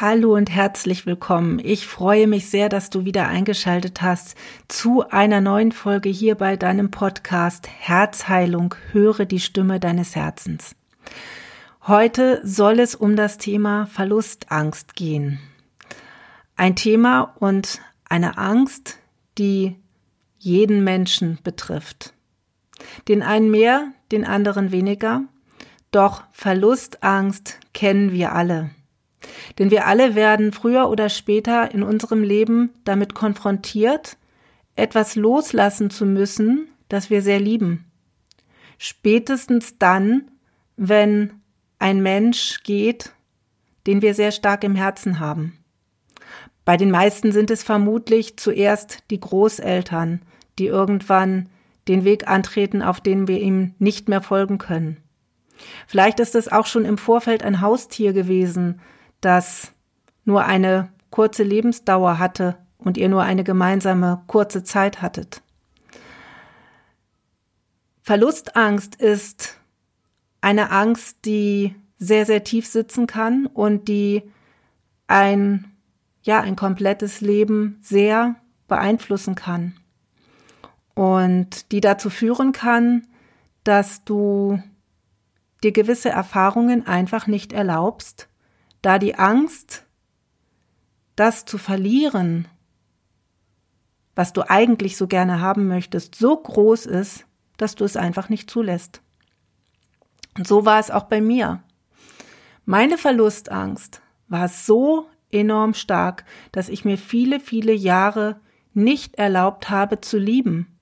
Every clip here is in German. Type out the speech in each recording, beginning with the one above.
Hallo und herzlich willkommen. Ich freue mich sehr, dass du wieder eingeschaltet hast zu einer neuen Folge hier bei deinem Podcast Herzheilung. Höre die Stimme deines Herzens. Heute soll es um das Thema Verlustangst gehen. Ein Thema und eine Angst, die jeden Menschen betrifft. Den einen mehr, den anderen weniger. Doch Verlustangst kennen wir alle. Denn wir alle werden früher oder später in unserem Leben damit konfrontiert, etwas loslassen zu müssen, das wir sehr lieben. Spätestens dann, wenn ein Mensch geht, den wir sehr stark im Herzen haben. Bei den meisten sind es vermutlich zuerst die Großeltern, die irgendwann den Weg antreten, auf den wir ihm nicht mehr folgen können. Vielleicht ist es auch schon im Vorfeld ein Haustier gewesen, das nur eine kurze Lebensdauer hatte und ihr nur eine gemeinsame kurze Zeit hattet. Verlustangst ist eine Angst, die sehr, sehr tief sitzen kann und die ein, ja, ein komplettes Leben sehr beeinflussen kann. Und die dazu führen kann, dass du dir gewisse Erfahrungen einfach nicht erlaubst, da die Angst, das zu verlieren, was du eigentlich so gerne haben möchtest, so groß ist, dass du es einfach nicht zulässt. Und so war es auch bei mir. Meine Verlustangst war so enorm stark, dass ich mir viele, viele Jahre nicht erlaubt habe zu lieben.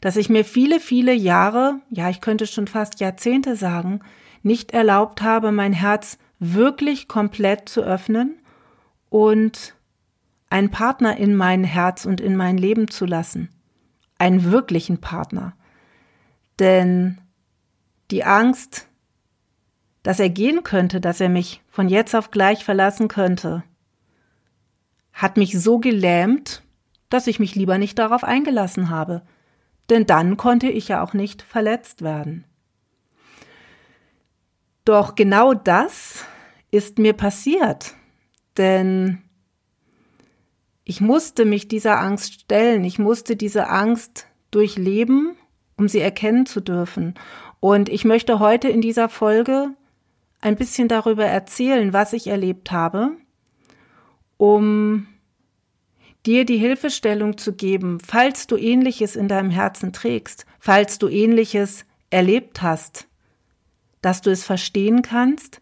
Dass ich mir viele, viele Jahre, ja, ich könnte schon fast Jahrzehnte sagen, nicht erlaubt habe, mein Herz wirklich komplett zu öffnen und einen Partner in mein Herz und in mein Leben zu lassen. Einen wirklichen Partner. Denn die Angst, dass er gehen könnte, dass er mich von jetzt auf gleich verlassen könnte, hat mich so gelähmt, dass ich mich lieber nicht darauf eingelassen habe. Denn dann konnte ich ja auch nicht verletzt werden. Doch genau das ist mir passiert. Denn ich musste mich dieser Angst stellen. Ich musste diese Angst durchleben, um sie erkennen zu dürfen. Und ich möchte heute in dieser Folge ein bisschen darüber erzählen, was ich erlebt habe, um dir die Hilfestellung zu geben, falls du ähnliches in deinem Herzen trägst, falls du ähnliches erlebt hast, dass du es verstehen kannst,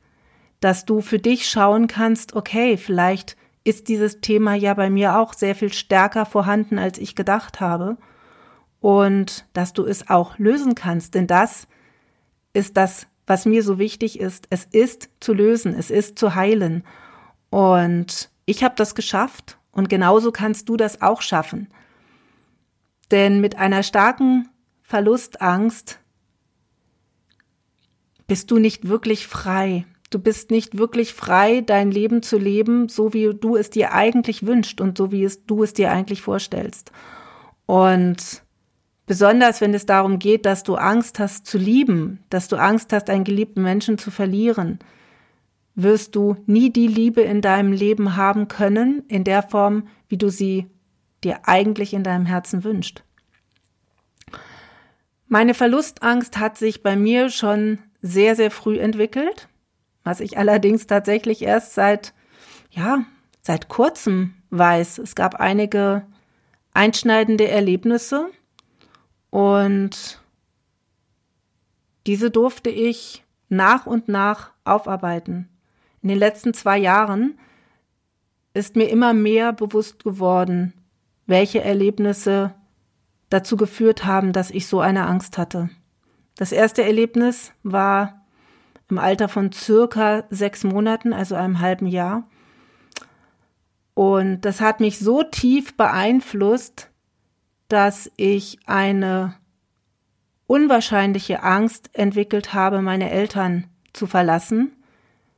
dass du für dich schauen kannst, okay, vielleicht ist dieses Thema ja bei mir auch sehr viel stärker vorhanden, als ich gedacht habe. Und dass du es auch lösen kannst, denn das ist das, was mir so wichtig ist. Es ist zu lösen, es ist zu heilen. Und ich habe das geschafft und genauso kannst du das auch schaffen. Denn mit einer starken Verlustangst bist du nicht wirklich frei. Du bist nicht wirklich frei, dein Leben zu leben, so wie du es dir eigentlich wünschst und so wie es, du es dir eigentlich vorstellst. Und besonders wenn es darum geht, dass du Angst hast zu lieben, dass du Angst hast, einen geliebten Menschen zu verlieren, wirst du nie die Liebe in deinem Leben haben können, in der Form, wie du sie dir eigentlich in deinem Herzen wünscht. Meine Verlustangst hat sich bei mir schon sehr, sehr früh entwickelt was ich allerdings tatsächlich erst seit, ja, seit kurzem weiß. Es gab einige einschneidende Erlebnisse und diese durfte ich nach und nach aufarbeiten. In den letzten zwei Jahren ist mir immer mehr bewusst geworden, welche Erlebnisse dazu geführt haben, dass ich so eine Angst hatte. Das erste Erlebnis war im Alter von circa sechs Monaten, also einem halben Jahr. Und das hat mich so tief beeinflusst, dass ich eine unwahrscheinliche Angst entwickelt habe, meine Eltern zu verlassen,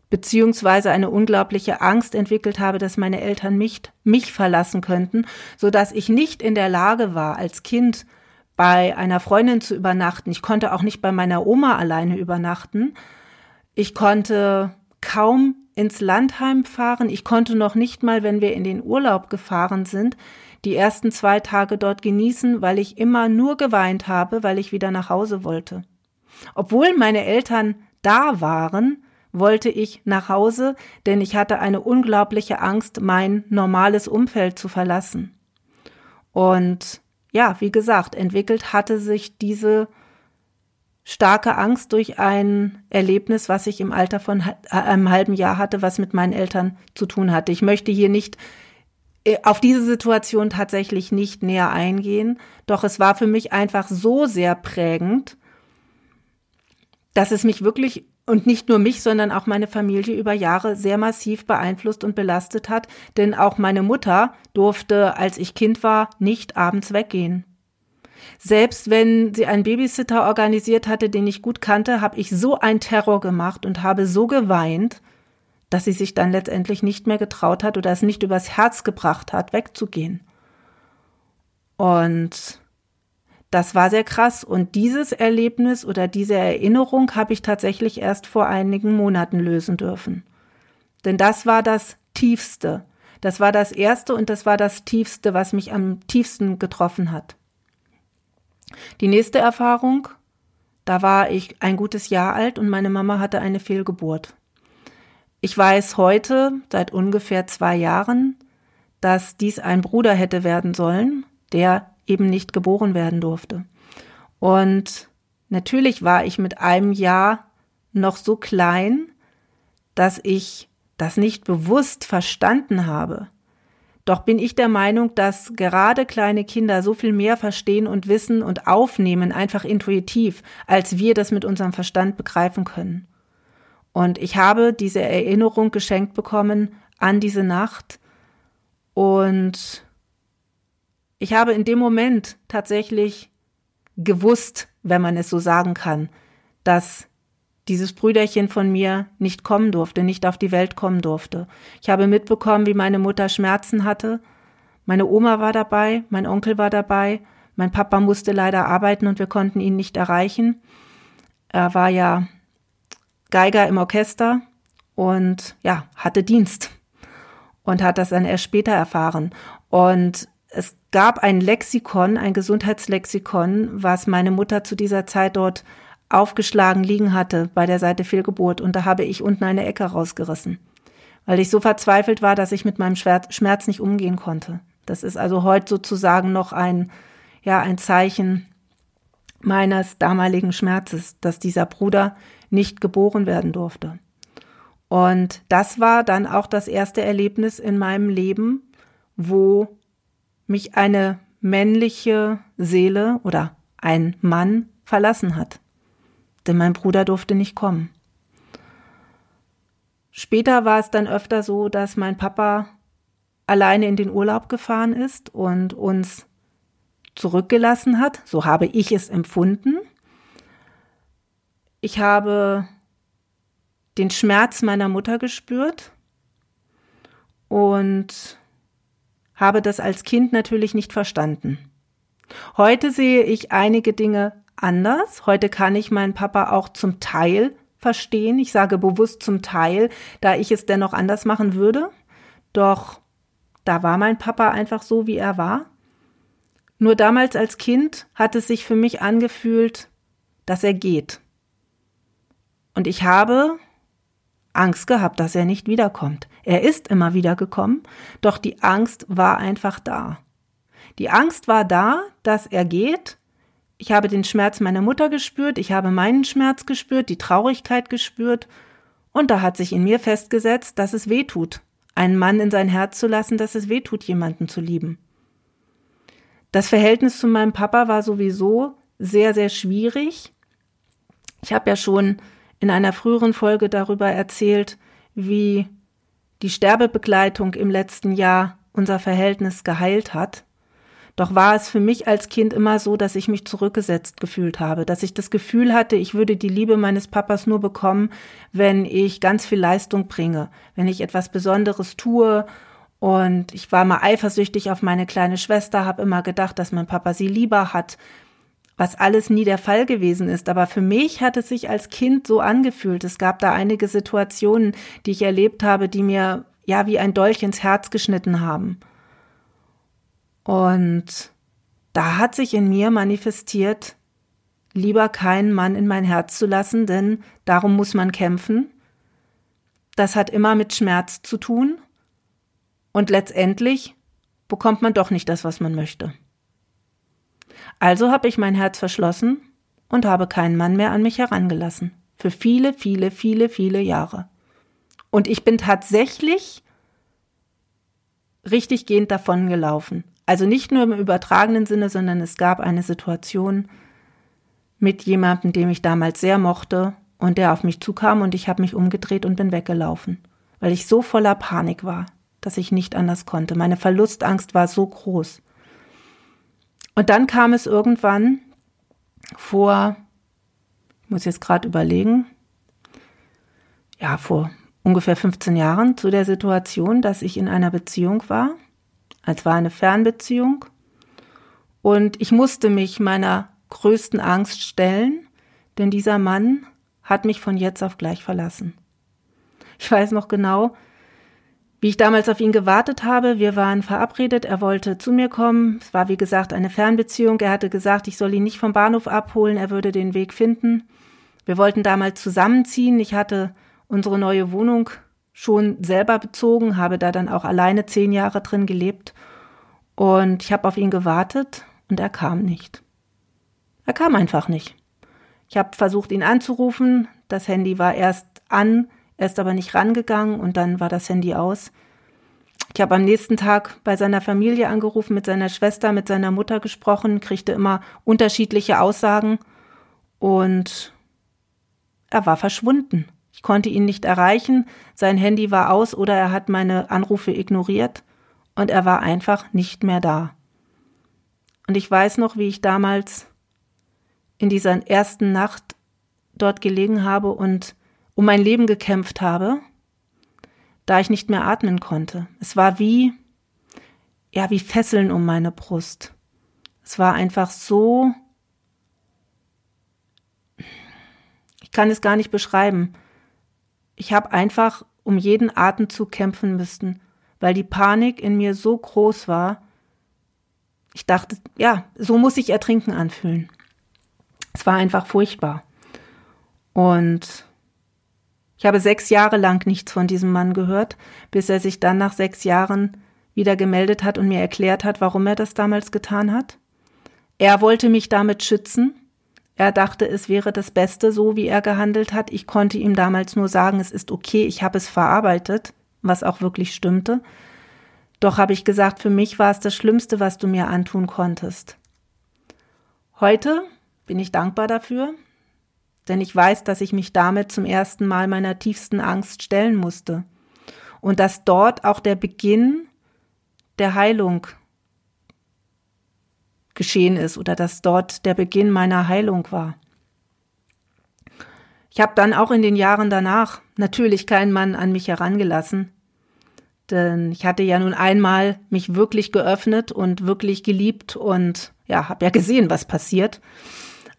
beziehungsweise eine unglaubliche Angst entwickelt habe, dass meine Eltern mich, mich verlassen könnten, so dass ich nicht in der Lage war, als Kind bei einer Freundin zu übernachten. Ich konnte auch nicht bei meiner Oma alleine übernachten, ich konnte kaum ins Landheim fahren. Ich konnte noch nicht mal, wenn wir in den Urlaub gefahren sind, die ersten zwei Tage dort genießen, weil ich immer nur geweint habe, weil ich wieder nach Hause wollte. Obwohl meine Eltern da waren, wollte ich nach Hause, denn ich hatte eine unglaubliche Angst, mein normales Umfeld zu verlassen. Und ja, wie gesagt, entwickelt hatte sich diese starke Angst durch ein Erlebnis, was ich im Alter von einem halben Jahr hatte, was mit meinen Eltern zu tun hatte. Ich möchte hier nicht äh, auf diese Situation tatsächlich nicht näher eingehen, doch es war für mich einfach so sehr prägend, dass es mich wirklich und nicht nur mich, sondern auch meine Familie über Jahre sehr massiv beeinflusst und belastet hat, denn auch meine Mutter durfte, als ich Kind war, nicht abends weggehen. Selbst wenn sie einen Babysitter organisiert hatte, den ich gut kannte, habe ich so ein Terror gemacht und habe so geweint, dass sie sich dann letztendlich nicht mehr getraut hat oder es nicht übers Herz gebracht hat, wegzugehen. Und das war sehr krass. Und dieses Erlebnis oder diese Erinnerung habe ich tatsächlich erst vor einigen Monaten lösen dürfen. Denn das war das Tiefste. Das war das Erste und das war das Tiefste, was mich am tiefsten getroffen hat. Die nächste Erfahrung, da war ich ein gutes Jahr alt und meine Mama hatte eine Fehlgeburt. Ich weiß heute, seit ungefähr zwei Jahren, dass dies ein Bruder hätte werden sollen, der eben nicht geboren werden durfte. Und natürlich war ich mit einem Jahr noch so klein, dass ich das nicht bewusst verstanden habe. Doch bin ich der Meinung, dass gerade kleine Kinder so viel mehr verstehen und wissen und aufnehmen, einfach intuitiv, als wir das mit unserem Verstand begreifen können. Und ich habe diese Erinnerung geschenkt bekommen an diese Nacht und ich habe in dem Moment tatsächlich gewusst, wenn man es so sagen kann, dass dieses Brüderchen von mir nicht kommen durfte, nicht auf die Welt kommen durfte. Ich habe mitbekommen, wie meine Mutter Schmerzen hatte. Meine Oma war dabei, mein Onkel war dabei, mein Papa musste leider arbeiten und wir konnten ihn nicht erreichen. Er war ja Geiger im Orchester und ja, hatte Dienst und hat das dann erst später erfahren. Und es gab ein Lexikon, ein Gesundheitslexikon, was meine Mutter zu dieser Zeit dort aufgeschlagen liegen hatte bei der Seite Fehlgeburt. Und da habe ich unten eine Ecke rausgerissen, weil ich so verzweifelt war, dass ich mit meinem Schmerz nicht umgehen konnte. Das ist also heute sozusagen noch ein, ja, ein Zeichen meines damaligen Schmerzes, dass dieser Bruder nicht geboren werden durfte. Und das war dann auch das erste Erlebnis in meinem Leben, wo mich eine männliche Seele oder ein Mann verlassen hat. Denn mein Bruder durfte nicht kommen. Später war es dann öfter so, dass mein Papa alleine in den Urlaub gefahren ist und uns zurückgelassen hat. So habe ich es empfunden. Ich habe den Schmerz meiner Mutter gespürt und habe das als Kind natürlich nicht verstanden. Heute sehe ich einige Dinge anders. Heute kann ich meinen Papa auch zum Teil verstehen. Ich sage bewusst zum Teil, da ich es dennoch anders machen würde. Doch da war mein Papa einfach so, wie er war. Nur damals als Kind hat es sich für mich angefühlt, dass er geht. Und ich habe Angst gehabt, dass er nicht wiederkommt. Er ist immer wieder gekommen, doch die Angst war einfach da. Die Angst war da, dass er geht. Ich habe den Schmerz meiner Mutter gespürt, ich habe meinen Schmerz gespürt, die Traurigkeit gespürt, und da hat sich in mir festgesetzt, dass es weh tut, einen Mann in sein Herz zu lassen, dass es weh tut, jemanden zu lieben. Das Verhältnis zu meinem Papa war sowieso sehr, sehr schwierig. Ich habe ja schon in einer früheren Folge darüber erzählt, wie die Sterbebegleitung im letzten Jahr unser Verhältnis geheilt hat. Doch war es für mich als Kind immer so, dass ich mich zurückgesetzt gefühlt habe, dass ich das Gefühl hatte, ich würde die Liebe meines Papas nur bekommen, wenn ich ganz viel Leistung bringe, wenn ich etwas Besonderes tue. Und ich war mal eifersüchtig auf meine kleine Schwester, habe immer gedacht, dass mein Papa sie lieber hat. was alles nie der Fall gewesen ist. Aber für mich hat es sich als Kind so angefühlt. Es gab da einige Situationen, die ich erlebt habe, die mir ja wie ein Dolch ins Herz geschnitten haben. Und da hat sich in mir manifestiert, lieber keinen Mann in mein Herz zu lassen, denn darum muss man kämpfen. Das hat immer mit Schmerz zu tun. Und letztendlich bekommt man doch nicht das, was man möchte. Also habe ich mein Herz verschlossen und habe keinen Mann mehr an mich herangelassen. Für viele, viele, viele, viele Jahre. Und ich bin tatsächlich richtig gehend davon gelaufen. Also nicht nur im übertragenen Sinne, sondern es gab eine Situation mit jemandem, den ich damals sehr mochte und der auf mich zukam und ich habe mich umgedreht und bin weggelaufen, weil ich so voller Panik war, dass ich nicht anders konnte. Meine Verlustangst war so groß. Und dann kam es irgendwann vor, ich muss jetzt gerade überlegen, ja, vor ungefähr 15 Jahren zu der Situation, dass ich in einer Beziehung war es war eine Fernbeziehung und ich musste mich meiner größten Angst stellen, denn dieser Mann hat mich von jetzt auf gleich verlassen. Ich weiß noch genau, wie ich damals auf ihn gewartet habe. Wir waren verabredet, er wollte zu mir kommen. Es war wie gesagt eine Fernbeziehung. Er hatte gesagt, ich soll ihn nicht vom Bahnhof abholen, er würde den Weg finden. Wir wollten damals zusammenziehen. Ich hatte unsere neue Wohnung schon selber bezogen, habe da dann auch alleine zehn Jahre drin gelebt. Und ich habe auf ihn gewartet und er kam nicht. Er kam einfach nicht. Ich habe versucht, ihn anzurufen. Das Handy war erst an, er ist aber nicht rangegangen und dann war das Handy aus. Ich habe am nächsten Tag bei seiner Familie angerufen, mit seiner Schwester, mit seiner Mutter gesprochen, kriegte immer unterschiedliche Aussagen und er war verschwunden. Ich konnte ihn nicht erreichen, sein Handy war aus oder er hat meine Anrufe ignoriert und er war einfach nicht mehr da. Und ich weiß noch, wie ich damals in dieser ersten Nacht dort gelegen habe und um mein Leben gekämpft habe, da ich nicht mehr atmen konnte. Es war wie, ja, wie Fesseln um meine Brust. Es war einfach so, ich kann es gar nicht beschreiben ich habe einfach um jeden Atemzug kämpfen müssen, weil die Panik in mir so groß war. Ich dachte, ja, so muss sich Ertrinken anfühlen. Es war einfach furchtbar. Und ich habe sechs Jahre lang nichts von diesem Mann gehört, bis er sich dann nach sechs Jahren wieder gemeldet hat und mir erklärt hat, warum er das damals getan hat. Er wollte mich damit schützen, er dachte, es wäre das Beste, so wie er gehandelt hat. Ich konnte ihm damals nur sagen, es ist okay, ich habe es verarbeitet, was auch wirklich stimmte. Doch habe ich gesagt, für mich war es das Schlimmste, was du mir antun konntest. Heute bin ich dankbar dafür, denn ich weiß, dass ich mich damit zum ersten Mal meiner tiefsten Angst stellen musste und dass dort auch der Beginn der Heilung geschehen ist oder dass dort der Beginn meiner Heilung war. Ich habe dann auch in den Jahren danach natürlich keinen Mann an mich herangelassen, denn ich hatte ja nun einmal mich wirklich geöffnet und wirklich geliebt und ja, habe ja gesehen, was passiert.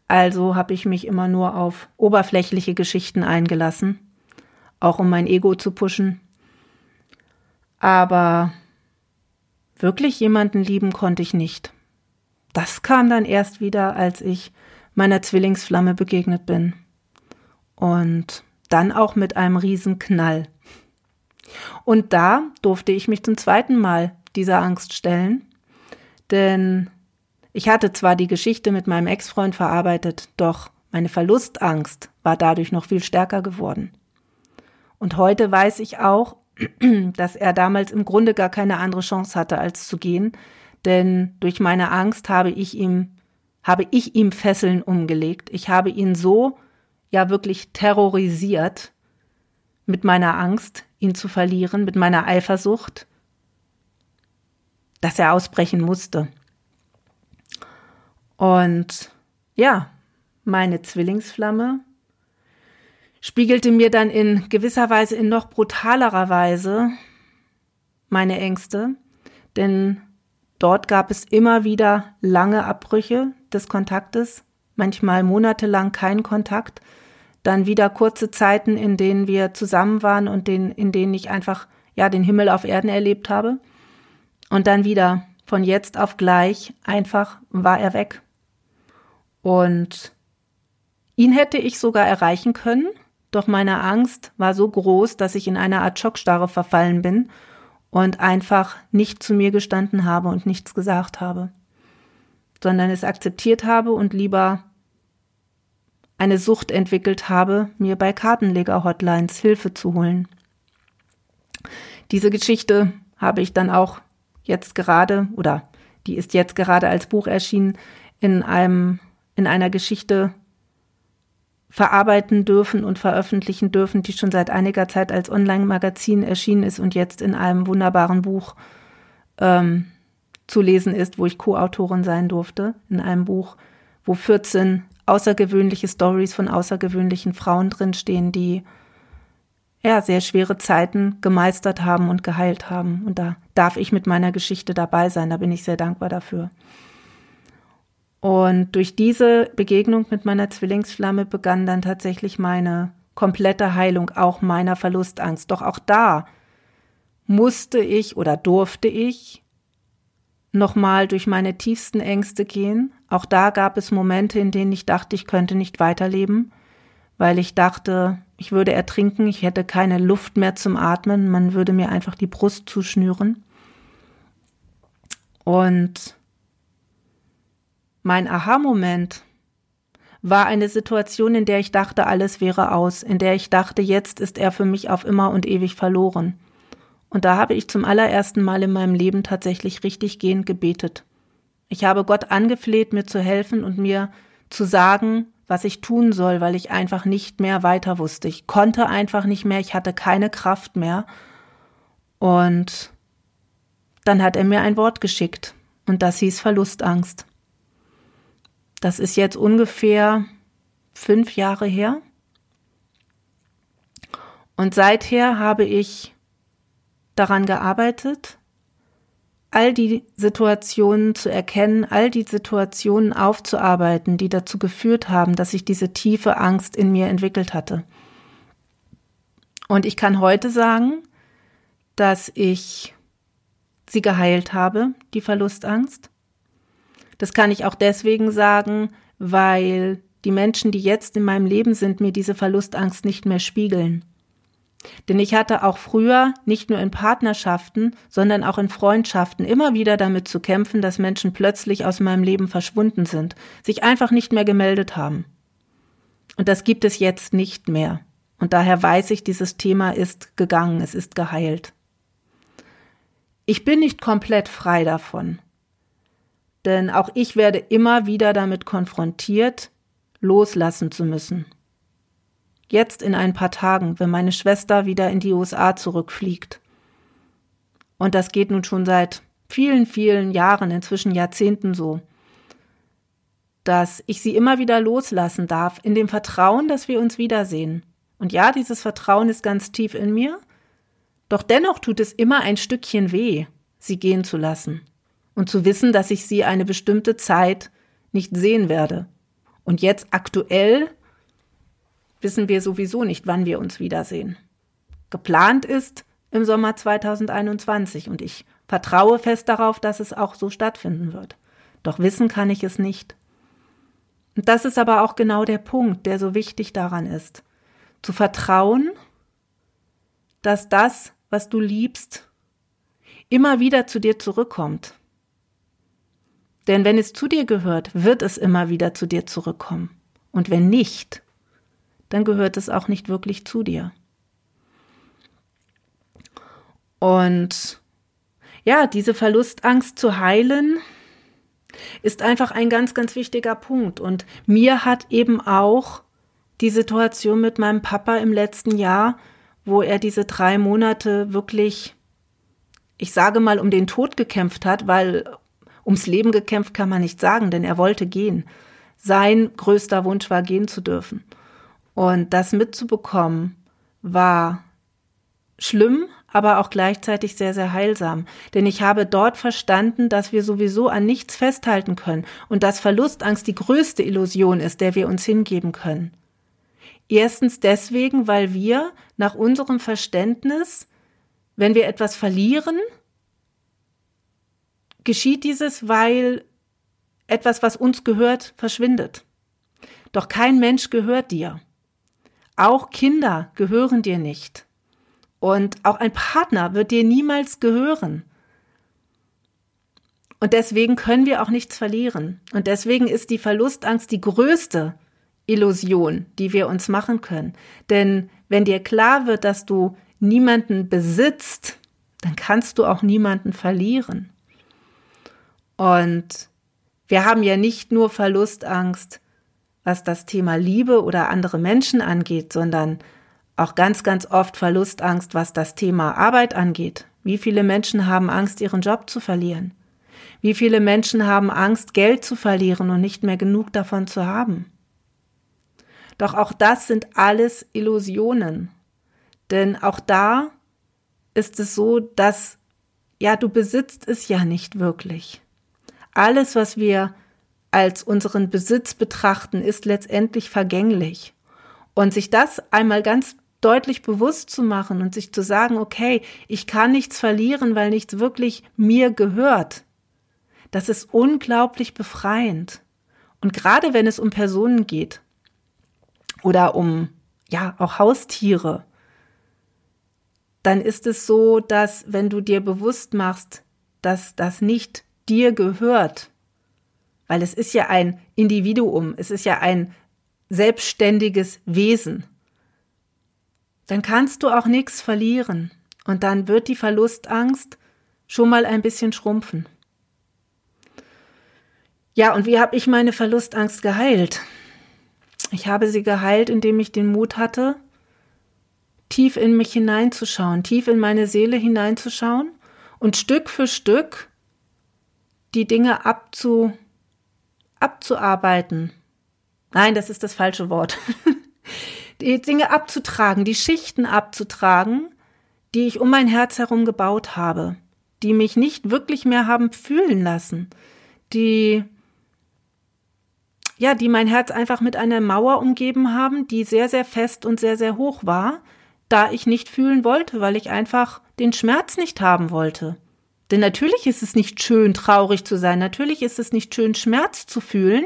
Also habe ich mich immer nur auf oberflächliche Geschichten eingelassen, auch um mein Ego zu pushen. Aber wirklich jemanden lieben konnte ich nicht. Das kam dann erst wieder, als ich meiner Zwillingsflamme begegnet bin. Und dann auch mit einem Riesenknall. Und da durfte ich mich zum zweiten Mal dieser Angst stellen, denn ich hatte zwar die Geschichte mit meinem Ex-Freund verarbeitet, doch meine Verlustangst war dadurch noch viel stärker geworden. Und heute weiß ich auch, dass er damals im Grunde gar keine andere Chance hatte, als zu gehen, denn durch meine Angst habe ich ihm, habe ich ihm Fesseln umgelegt. Ich habe ihn so, ja wirklich terrorisiert mit meiner Angst, ihn zu verlieren, mit meiner Eifersucht, dass er ausbrechen musste. Und ja, meine Zwillingsflamme spiegelte mir dann in gewisser Weise, in noch brutalerer Weise meine Ängste, denn dort gab es immer wieder lange Abbrüche des Kontaktes, manchmal monatelang kein Kontakt, dann wieder kurze Zeiten, in denen wir zusammen waren und den, in denen ich einfach ja den Himmel auf Erden erlebt habe. Und dann wieder von jetzt auf gleich einfach war er weg. Und ihn hätte ich sogar erreichen können, doch meine Angst war so groß, dass ich in eine Art Schockstarre verfallen bin und einfach nicht zu mir gestanden habe und nichts gesagt habe, sondern es akzeptiert habe und lieber eine Sucht entwickelt habe, mir bei Kartenleger-Hotlines Hilfe zu holen. Diese Geschichte habe ich dann auch jetzt gerade oder die ist jetzt gerade als Buch erschienen in einem in einer Geschichte verarbeiten dürfen und veröffentlichen dürfen, die schon seit einiger Zeit als Online-Magazin erschienen ist und jetzt in einem wunderbaren Buch ähm, zu lesen ist, wo ich Co-Autorin sein durfte, in einem Buch, wo 14 außergewöhnliche Stories von außergewöhnlichen Frauen drinstehen, die ja sehr schwere Zeiten gemeistert haben und geheilt haben. Und da darf ich mit meiner Geschichte dabei sein. Da bin ich sehr dankbar dafür. Und durch diese Begegnung mit meiner Zwillingsflamme begann dann tatsächlich meine komplette Heilung auch meiner Verlustangst. Doch auch da musste ich oder durfte ich nochmal durch meine tiefsten Ängste gehen. Auch da gab es Momente, in denen ich dachte, ich könnte nicht weiterleben, weil ich dachte, ich würde ertrinken, ich hätte keine Luft mehr zum Atmen, man würde mir einfach die Brust zuschnüren. Und mein Aha-Moment war eine Situation, in der ich dachte, alles wäre aus, in der ich dachte, jetzt ist er für mich auf immer und ewig verloren. Und da habe ich zum allerersten Mal in meinem Leben tatsächlich richtig gehend gebetet. Ich habe Gott angefleht, mir zu helfen und mir zu sagen, was ich tun soll, weil ich einfach nicht mehr weiter wusste. Ich konnte einfach nicht mehr, ich hatte keine Kraft mehr. Und dann hat er mir ein Wort geschickt und das hieß Verlustangst. Das ist jetzt ungefähr fünf Jahre her. Und seither habe ich daran gearbeitet, all die Situationen zu erkennen, all die Situationen aufzuarbeiten, die dazu geführt haben, dass ich diese tiefe Angst in mir entwickelt hatte. Und ich kann heute sagen, dass ich sie geheilt habe, die Verlustangst. Das kann ich auch deswegen sagen, weil die Menschen, die jetzt in meinem Leben sind, mir diese Verlustangst nicht mehr spiegeln. Denn ich hatte auch früher nicht nur in Partnerschaften, sondern auch in Freundschaften immer wieder damit zu kämpfen, dass Menschen plötzlich aus meinem Leben verschwunden sind, sich einfach nicht mehr gemeldet haben. Und das gibt es jetzt nicht mehr. Und daher weiß ich, dieses Thema ist gegangen, es ist geheilt. Ich bin nicht komplett frei davon. Denn auch ich werde immer wieder damit konfrontiert, loslassen zu müssen. Jetzt in ein paar Tagen, wenn meine Schwester wieder in die USA zurückfliegt. Und das geht nun schon seit vielen, vielen Jahren, inzwischen Jahrzehnten so, dass ich sie immer wieder loslassen darf, in dem Vertrauen, dass wir uns wiedersehen. Und ja, dieses Vertrauen ist ganz tief in mir, doch dennoch tut es immer ein Stückchen weh, sie gehen zu lassen und zu wissen, dass ich sie eine bestimmte Zeit nicht sehen werde. Und jetzt aktuell wissen wir sowieso nicht, wann wir uns wiedersehen. Geplant ist im Sommer 2021 und ich vertraue fest darauf, dass es auch so stattfinden wird. Doch wissen kann ich es nicht. Und das ist aber auch genau der Punkt, der so wichtig daran ist. Zu vertrauen, dass das, was du liebst, immer wieder zu dir zurückkommt. Denn wenn es zu dir gehört, wird es immer wieder zu dir zurückkommen. Und wenn nicht, dann gehört es auch nicht wirklich zu dir. Und ja, diese Verlustangst zu heilen, ist einfach ein ganz, ganz wichtiger Punkt. Und mir hat eben auch die Situation mit meinem Papa im letzten Jahr, wo er diese drei Monate wirklich, ich sage mal, um den Tod gekämpft hat, weil ums Leben gekämpft kann man nicht sagen, denn er wollte gehen. Sein größter Wunsch war, gehen zu dürfen. Und das mitzubekommen war schlimm, aber auch gleichzeitig sehr, sehr heilsam. Denn ich habe dort verstanden, dass wir sowieso an nichts festhalten können und dass Verlustangst die größte Illusion ist, der wir uns hingeben können. Erstens deswegen, weil wir nach unserem Verständnis, wenn wir etwas verlieren, geschieht dieses, weil etwas, was uns gehört, verschwindet. Doch kein Mensch gehört dir. Auch Kinder gehören dir nicht. Und auch ein Partner wird dir niemals gehören. Und deswegen können wir auch nichts verlieren. Und deswegen ist die Verlustangst die größte Illusion, die wir uns machen können. Denn wenn dir klar wird, dass du niemanden besitzt, dann kannst du auch niemanden verlieren. Und wir haben ja nicht nur Verlustangst, was das Thema Liebe oder andere Menschen angeht, sondern auch ganz, ganz oft Verlustangst, was das Thema Arbeit angeht. Wie viele Menschen haben Angst, ihren Job zu verlieren? Wie viele Menschen haben Angst, Geld zu verlieren und nicht mehr genug davon zu haben? Doch auch das sind alles Illusionen. Denn auch da ist es so, dass, ja, du besitzt es ja nicht wirklich. Alles, was wir als unseren Besitz betrachten, ist letztendlich vergänglich. Und sich das einmal ganz deutlich bewusst zu machen und sich zu sagen, okay, ich kann nichts verlieren, weil nichts wirklich mir gehört, das ist unglaublich befreiend. Und gerade wenn es um Personen geht oder um, ja, auch Haustiere, dann ist es so, dass wenn du dir bewusst machst, dass das nicht dir gehört, weil es ist ja ein Individuum, es ist ja ein selbstständiges Wesen, dann kannst du auch nichts verlieren und dann wird die Verlustangst schon mal ein bisschen schrumpfen. Ja, und wie habe ich meine Verlustangst geheilt? Ich habe sie geheilt, indem ich den Mut hatte, tief in mich hineinzuschauen, tief in meine Seele hineinzuschauen und Stück für Stück die Dinge abzu, abzuarbeiten. Nein, das ist das falsche Wort. die Dinge abzutragen, die Schichten abzutragen, die ich um mein Herz herum gebaut habe, die mich nicht wirklich mehr haben fühlen lassen, die ja, die mein Herz einfach mit einer Mauer umgeben haben, die sehr, sehr fest und sehr, sehr hoch war, da ich nicht fühlen wollte, weil ich einfach den Schmerz nicht haben wollte. Denn natürlich ist es nicht schön, traurig zu sein, natürlich ist es nicht schön, Schmerz zu fühlen.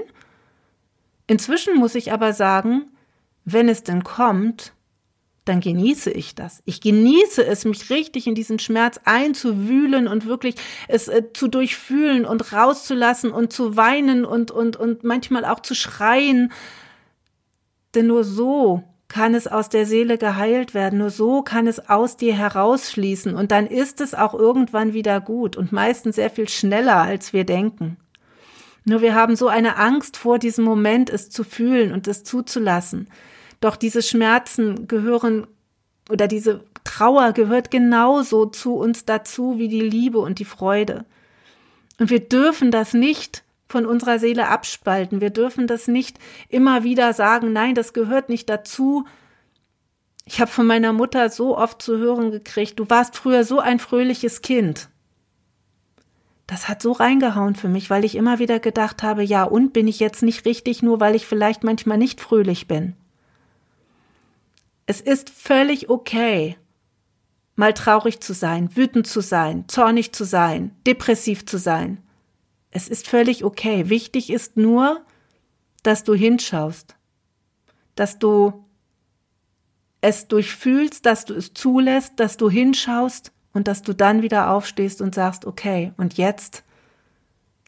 Inzwischen muss ich aber sagen, wenn es denn kommt, dann genieße ich das. Ich genieße es, mich richtig in diesen Schmerz einzuwühlen und wirklich es äh, zu durchfühlen und rauszulassen und zu weinen und, und, und manchmal auch zu schreien. Denn nur so kann es aus der Seele geheilt werden. Nur so kann es aus dir herausschließen. Und dann ist es auch irgendwann wieder gut und meistens sehr viel schneller, als wir denken. Nur wir haben so eine Angst vor diesem Moment, es zu fühlen und es zuzulassen. Doch diese Schmerzen gehören oder diese Trauer gehört genauso zu uns dazu wie die Liebe und die Freude. Und wir dürfen das nicht von unserer Seele abspalten. Wir dürfen das nicht immer wieder sagen, nein, das gehört nicht dazu. Ich habe von meiner Mutter so oft zu hören gekriegt, du warst früher so ein fröhliches Kind. Das hat so reingehauen für mich, weil ich immer wieder gedacht habe, ja, und bin ich jetzt nicht richtig, nur weil ich vielleicht manchmal nicht fröhlich bin. Es ist völlig okay, mal traurig zu sein, wütend zu sein, zornig zu sein, depressiv zu sein. Es ist völlig okay. Wichtig ist nur, dass du hinschaust, dass du es durchfühlst, dass du es zulässt, dass du hinschaust und dass du dann wieder aufstehst und sagst, okay, und jetzt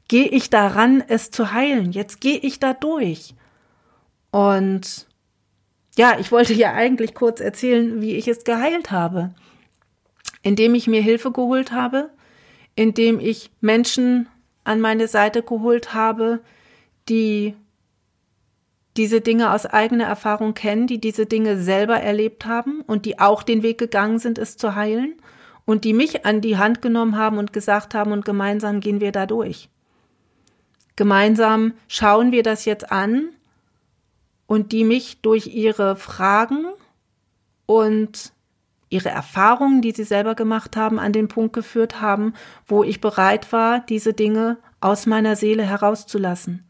gehe ich daran, es zu heilen. Jetzt gehe ich da durch. Und ja, ich wollte ja eigentlich kurz erzählen, wie ich es geheilt habe. Indem ich mir Hilfe geholt habe, indem ich Menschen an meine Seite geholt habe, die diese Dinge aus eigener Erfahrung kennen, die diese Dinge selber erlebt haben und die auch den Weg gegangen sind, es zu heilen und die mich an die Hand genommen haben und gesagt haben und gemeinsam gehen wir da durch. Gemeinsam schauen wir das jetzt an und die mich durch ihre Fragen und ihre Erfahrungen, die sie selber gemacht haben, an den Punkt geführt haben, wo ich bereit war, diese Dinge aus meiner Seele herauszulassen.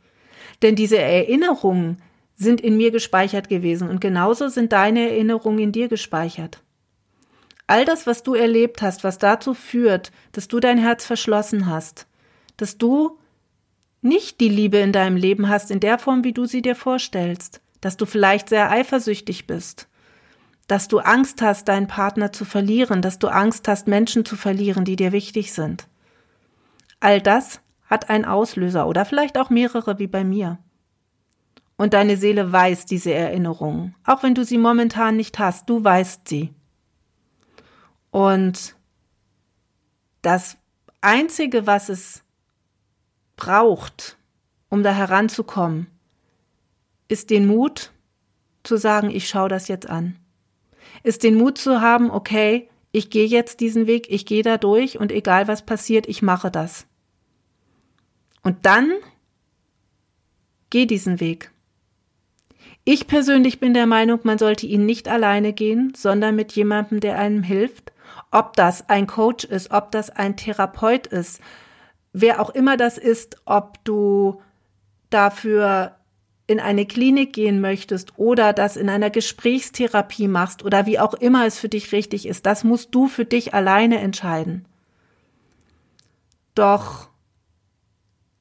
Denn diese Erinnerungen sind in mir gespeichert gewesen und genauso sind deine Erinnerungen in dir gespeichert. All das, was du erlebt hast, was dazu führt, dass du dein Herz verschlossen hast, dass du nicht die Liebe in deinem Leben hast in der Form, wie du sie dir vorstellst, dass du vielleicht sehr eifersüchtig bist, dass du Angst hast, deinen Partner zu verlieren, dass du Angst hast, Menschen zu verlieren, die dir wichtig sind. All das hat einen Auslöser oder vielleicht auch mehrere wie bei mir. Und deine Seele weiß diese Erinnerungen, auch wenn du sie momentan nicht hast, du weißt sie. Und das Einzige, was es braucht, um da heranzukommen, ist den Mut zu sagen, ich schaue das jetzt an ist den Mut zu haben, okay, ich gehe jetzt diesen Weg, ich gehe da durch und egal was passiert, ich mache das. Und dann geh diesen Weg. Ich persönlich bin der Meinung, man sollte ihn nicht alleine gehen, sondern mit jemandem, der einem hilft. Ob das ein Coach ist, ob das ein Therapeut ist, wer auch immer das ist, ob du dafür in eine Klinik gehen möchtest oder das in einer Gesprächstherapie machst oder wie auch immer es für dich richtig ist, das musst du für dich alleine entscheiden. Doch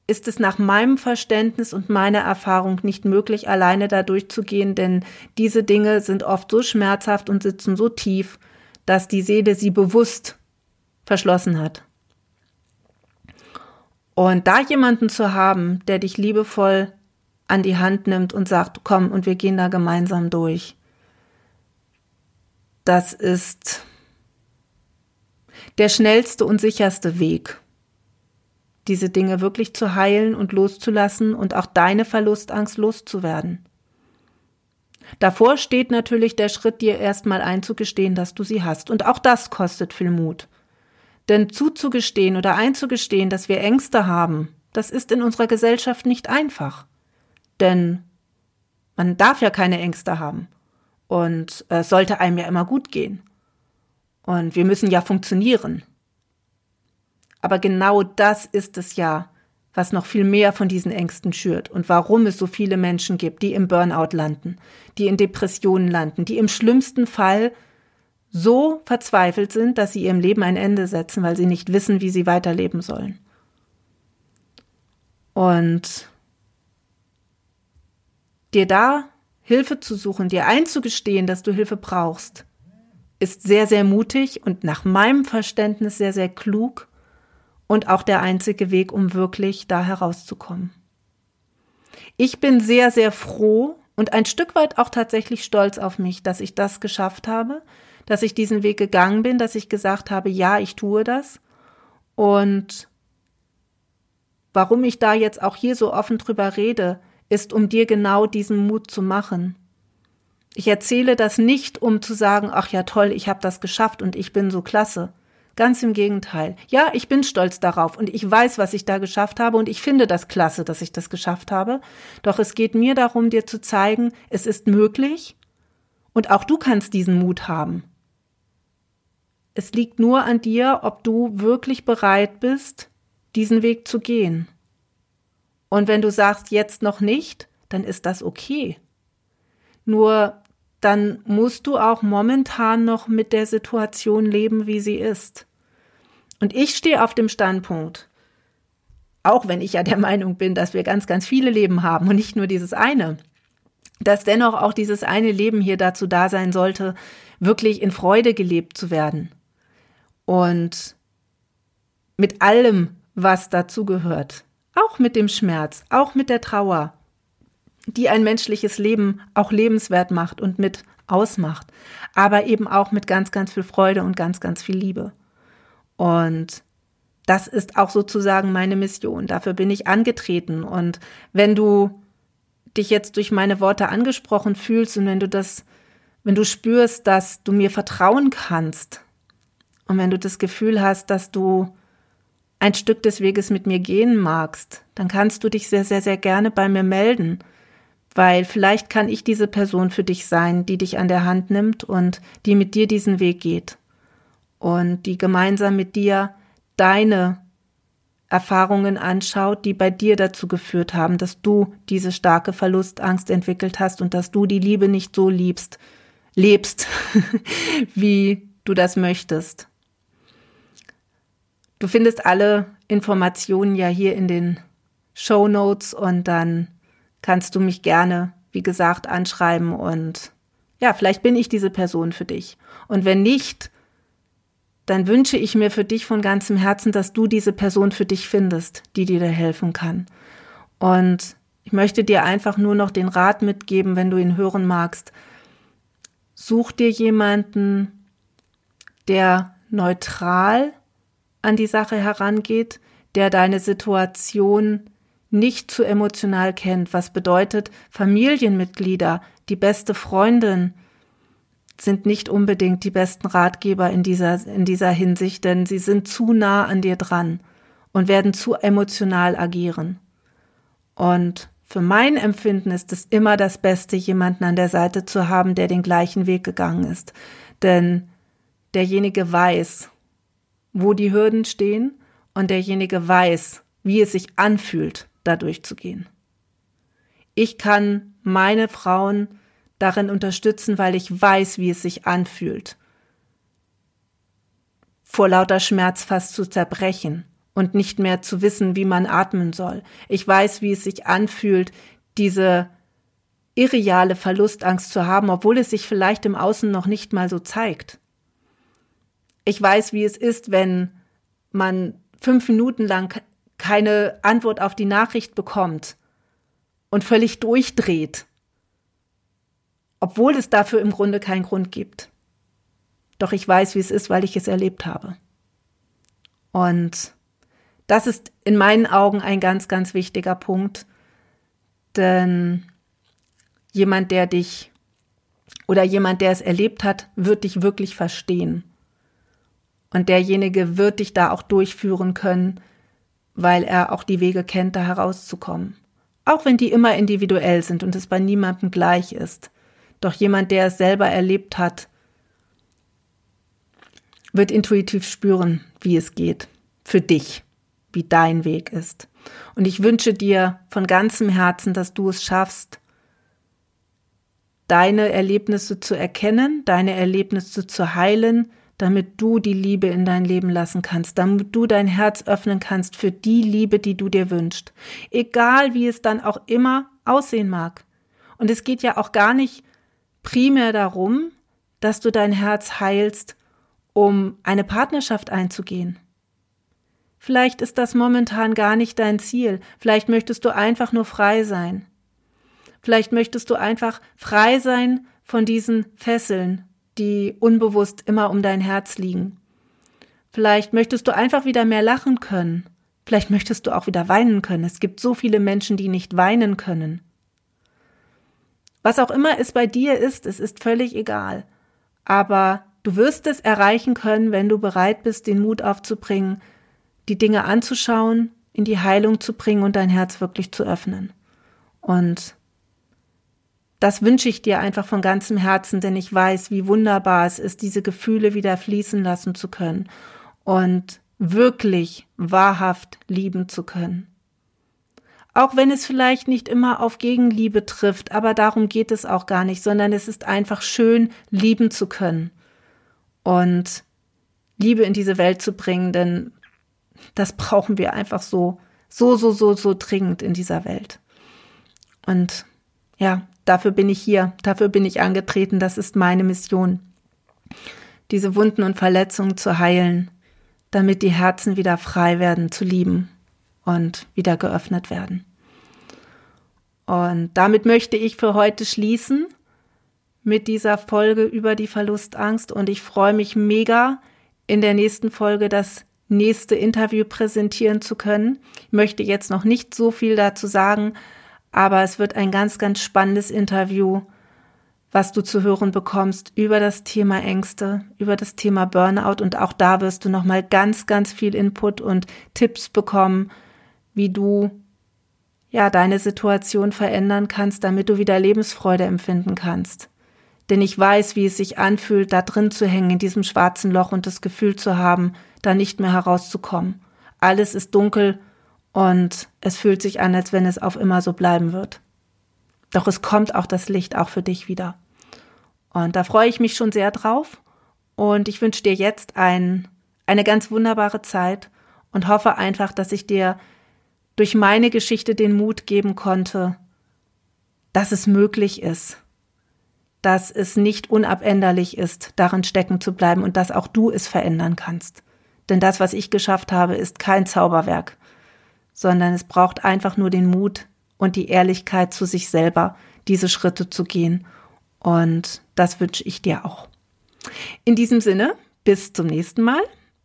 ist es nach meinem Verständnis und meiner Erfahrung nicht möglich, alleine da durchzugehen, denn diese Dinge sind oft so schmerzhaft und sitzen so tief, dass die Seele sie bewusst verschlossen hat. Und da jemanden zu haben, der dich liebevoll an die Hand nimmt und sagt, komm, und wir gehen da gemeinsam durch. Das ist der schnellste und sicherste Weg, diese Dinge wirklich zu heilen und loszulassen und auch deine Verlustangst loszuwerden. Davor steht natürlich der Schritt, dir erstmal einzugestehen, dass du sie hast. Und auch das kostet viel Mut. Denn zuzugestehen oder einzugestehen, dass wir Ängste haben, das ist in unserer Gesellschaft nicht einfach. Denn man darf ja keine Ängste haben. Und es sollte einem ja immer gut gehen. Und wir müssen ja funktionieren. Aber genau das ist es ja, was noch viel mehr von diesen Ängsten schürt und warum es so viele Menschen gibt, die im Burnout landen, die in Depressionen landen, die im schlimmsten Fall so verzweifelt sind, dass sie ihrem Leben ein Ende setzen, weil sie nicht wissen, wie sie weiterleben sollen. Und dir da Hilfe zu suchen, dir einzugestehen, dass du Hilfe brauchst, ist sehr, sehr mutig und nach meinem Verständnis sehr, sehr klug und auch der einzige Weg, um wirklich da herauszukommen. Ich bin sehr, sehr froh und ein Stück weit auch tatsächlich stolz auf mich, dass ich das geschafft habe, dass ich diesen Weg gegangen bin, dass ich gesagt habe, ja, ich tue das. Und warum ich da jetzt auch hier so offen drüber rede, ist, um dir genau diesen Mut zu machen. Ich erzähle das nicht, um zu sagen, ach ja toll, ich habe das geschafft und ich bin so klasse. Ganz im Gegenteil. Ja, ich bin stolz darauf und ich weiß, was ich da geschafft habe und ich finde das klasse, dass ich das geschafft habe. Doch es geht mir darum, dir zu zeigen, es ist möglich und auch du kannst diesen Mut haben. Es liegt nur an dir, ob du wirklich bereit bist, diesen Weg zu gehen. Und wenn du sagst, jetzt noch nicht, dann ist das okay. Nur dann musst du auch momentan noch mit der Situation leben, wie sie ist. Und ich stehe auf dem Standpunkt, auch wenn ich ja der Meinung bin, dass wir ganz, ganz viele Leben haben und nicht nur dieses eine, dass dennoch auch dieses eine Leben hier dazu da sein sollte, wirklich in Freude gelebt zu werden. Und mit allem, was dazugehört auch mit dem Schmerz, auch mit der Trauer, die ein menschliches Leben auch lebenswert macht und mit ausmacht, aber eben auch mit ganz, ganz viel Freude und ganz, ganz viel Liebe. Und das ist auch sozusagen meine Mission. Dafür bin ich angetreten. Und wenn du dich jetzt durch meine Worte angesprochen fühlst und wenn du das, wenn du spürst, dass du mir vertrauen kannst und wenn du das Gefühl hast, dass du ein Stück des Weges mit mir gehen magst, dann kannst du dich sehr, sehr, sehr gerne bei mir melden. weil vielleicht kann ich diese Person für dich sein, die dich an der Hand nimmt und die mit dir diesen Weg geht und die gemeinsam mit dir deine Erfahrungen anschaut, die bei dir dazu geführt haben, dass du diese starke Verlustangst entwickelt hast und dass du die Liebe nicht so liebst, lebst, wie du das möchtest. Du findest alle Informationen ja hier in den Show Notes und dann kannst du mich gerne, wie gesagt, anschreiben und ja, vielleicht bin ich diese Person für dich. Und wenn nicht, dann wünsche ich mir für dich von ganzem Herzen, dass du diese Person für dich findest, die dir da helfen kann. Und ich möchte dir einfach nur noch den Rat mitgeben, wenn du ihn hören magst. Such dir jemanden, der neutral an die Sache herangeht, der deine Situation nicht zu emotional kennt, was bedeutet Familienmitglieder, die beste Freundin, sind nicht unbedingt die besten Ratgeber in dieser, in dieser Hinsicht, denn sie sind zu nah an dir dran und werden zu emotional agieren. Und für mein Empfinden ist es immer das Beste, jemanden an der Seite zu haben, der den gleichen Weg gegangen ist. Denn derjenige weiß, wo die Hürden stehen und derjenige weiß, wie es sich anfühlt, da durchzugehen. Ich kann meine Frauen darin unterstützen, weil ich weiß, wie es sich anfühlt, vor lauter Schmerz fast zu zerbrechen und nicht mehr zu wissen, wie man atmen soll. Ich weiß, wie es sich anfühlt, diese irreale Verlustangst zu haben, obwohl es sich vielleicht im Außen noch nicht mal so zeigt. Ich weiß, wie es ist, wenn man fünf Minuten lang keine Antwort auf die Nachricht bekommt und völlig durchdreht obwohl es dafür im Grunde keinen Grund gibt. Doch ich weiß, wie es ist, weil ich es erlebt habe. Und das ist in meinen Augen ein ganz, ganz wichtiger Punkt, denn jemand, der dich oder jemand, der es erlebt hat, wird dich wirklich verstehen. Und derjenige wird dich da auch durchführen können, weil er auch die Wege kennt, da herauszukommen. Auch wenn die immer individuell sind und es bei niemandem gleich ist. Doch jemand, der es selber erlebt hat, wird intuitiv spüren, wie es geht. Für dich, wie dein Weg ist. Und ich wünsche dir von ganzem Herzen, dass du es schaffst, deine Erlebnisse zu erkennen, deine Erlebnisse zu heilen, damit du die Liebe in dein Leben lassen kannst, damit du dein Herz öffnen kannst für die Liebe, die du dir wünschst. Egal wie es dann auch immer aussehen mag. Und es geht ja auch gar nicht primär darum, dass du dein Herz heilst, um eine Partnerschaft einzugehen. Vielleicht ist das momentan gar nicht dein Ziel. Vielleicht möchtest du einfach nur frei sein. Vielleicht möchtest du einfach frei sein von diesen Fesseln, die unbewusst immer um dein Herz liegen. Vielleicht möchtest du einfach wieder mehr lachen können. Vielleicht möchtest du auch wieder weinen können. Es gibt so viele Menschen, die nicht weinen können. Was auch immer es bei dir ist, es ist völlig egal. Aber du wirst es erreichen können, wenn du bereit bist, den Mut aufzubringen, die Dinge anzuschauen, in die Heilung zu bringen und dein Herz wirklich zu öffnen. Und das wünsche ich dir einfach von ganzem Herzen, denn ich weiß, wie wunderbar es ist, diese Gefühle wieder fließen lassen zu können und wirklich wahrhaft lieben zu können. Auch wenn es vielleicht nicht immer auf Gegenliebe trifft, aber darum geht es auch gar nicht, sondern es ist einfach schön, lieben zu können und Liebe in diese Welt zu bringen, denn das brauchen wir einfach so, so, so, so, so dringend in dieser Welt. Und ja, dafür bin ich hier, dafür bin ich angetreten, das ist meine Mission, diese Wunden und Verletzungen zu heilen, damit die Herzen wieder frei werden zu lieben und wieder geöffnet werden. Und damit möchte ich für heute schließen mit dieser Folge über die Verlustangst und ich freue mich mega, in der nächsten Folge das nächste Interview präsentieren zu können. Ich möchte jetzt noch nicht so viel dazu sagen, aber es wird ein ganz, ganz spannendes Interview, was du zu hören bekommst über das Thema Ängste, über das Thema Burnout und auch da wirst du nochmal ganz, ganz viel Input und Tipps bekommen, wie du ja, deine Situation verändern kannst, damit du wieder Lebensfreude empfinden kannst. Denn ich weiß, wie es sich anfühlt, da drin zu hängen, in diesem schwarzen Loch und das Gefühl zu haben, da nicht mehr herauszukommen. Alles ist dunkel und es fühlt sich an, als wenn es auf immer so bleiben wird. Doch es kommt auch das Licht auch für dich wieder. Und da freue ich mich schon sehr drauf. Und ich wünsche dir jetzt ein, eine ganz wunderbare Zeit und hoffe einfach, dass ich dir durch meine Geschichte den Mut geben konnte, dass es möglich ist, dass es nicht unabänderlich ist, darin stecken zu bleiben und dass auch du es verändern kannst. Denn das, was ich geschafft habe, ist kein Zauberwerk, sondern es braucht einfach nur den Mut und die Ehrlichkeit zu sich selber, diese Schritte zu gehen. Und das wünsche ich dir auch. In diesem Sinne, bis zum nächsten Mal.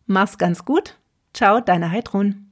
Mach's ganz gut. Ciao, deine Heidrun.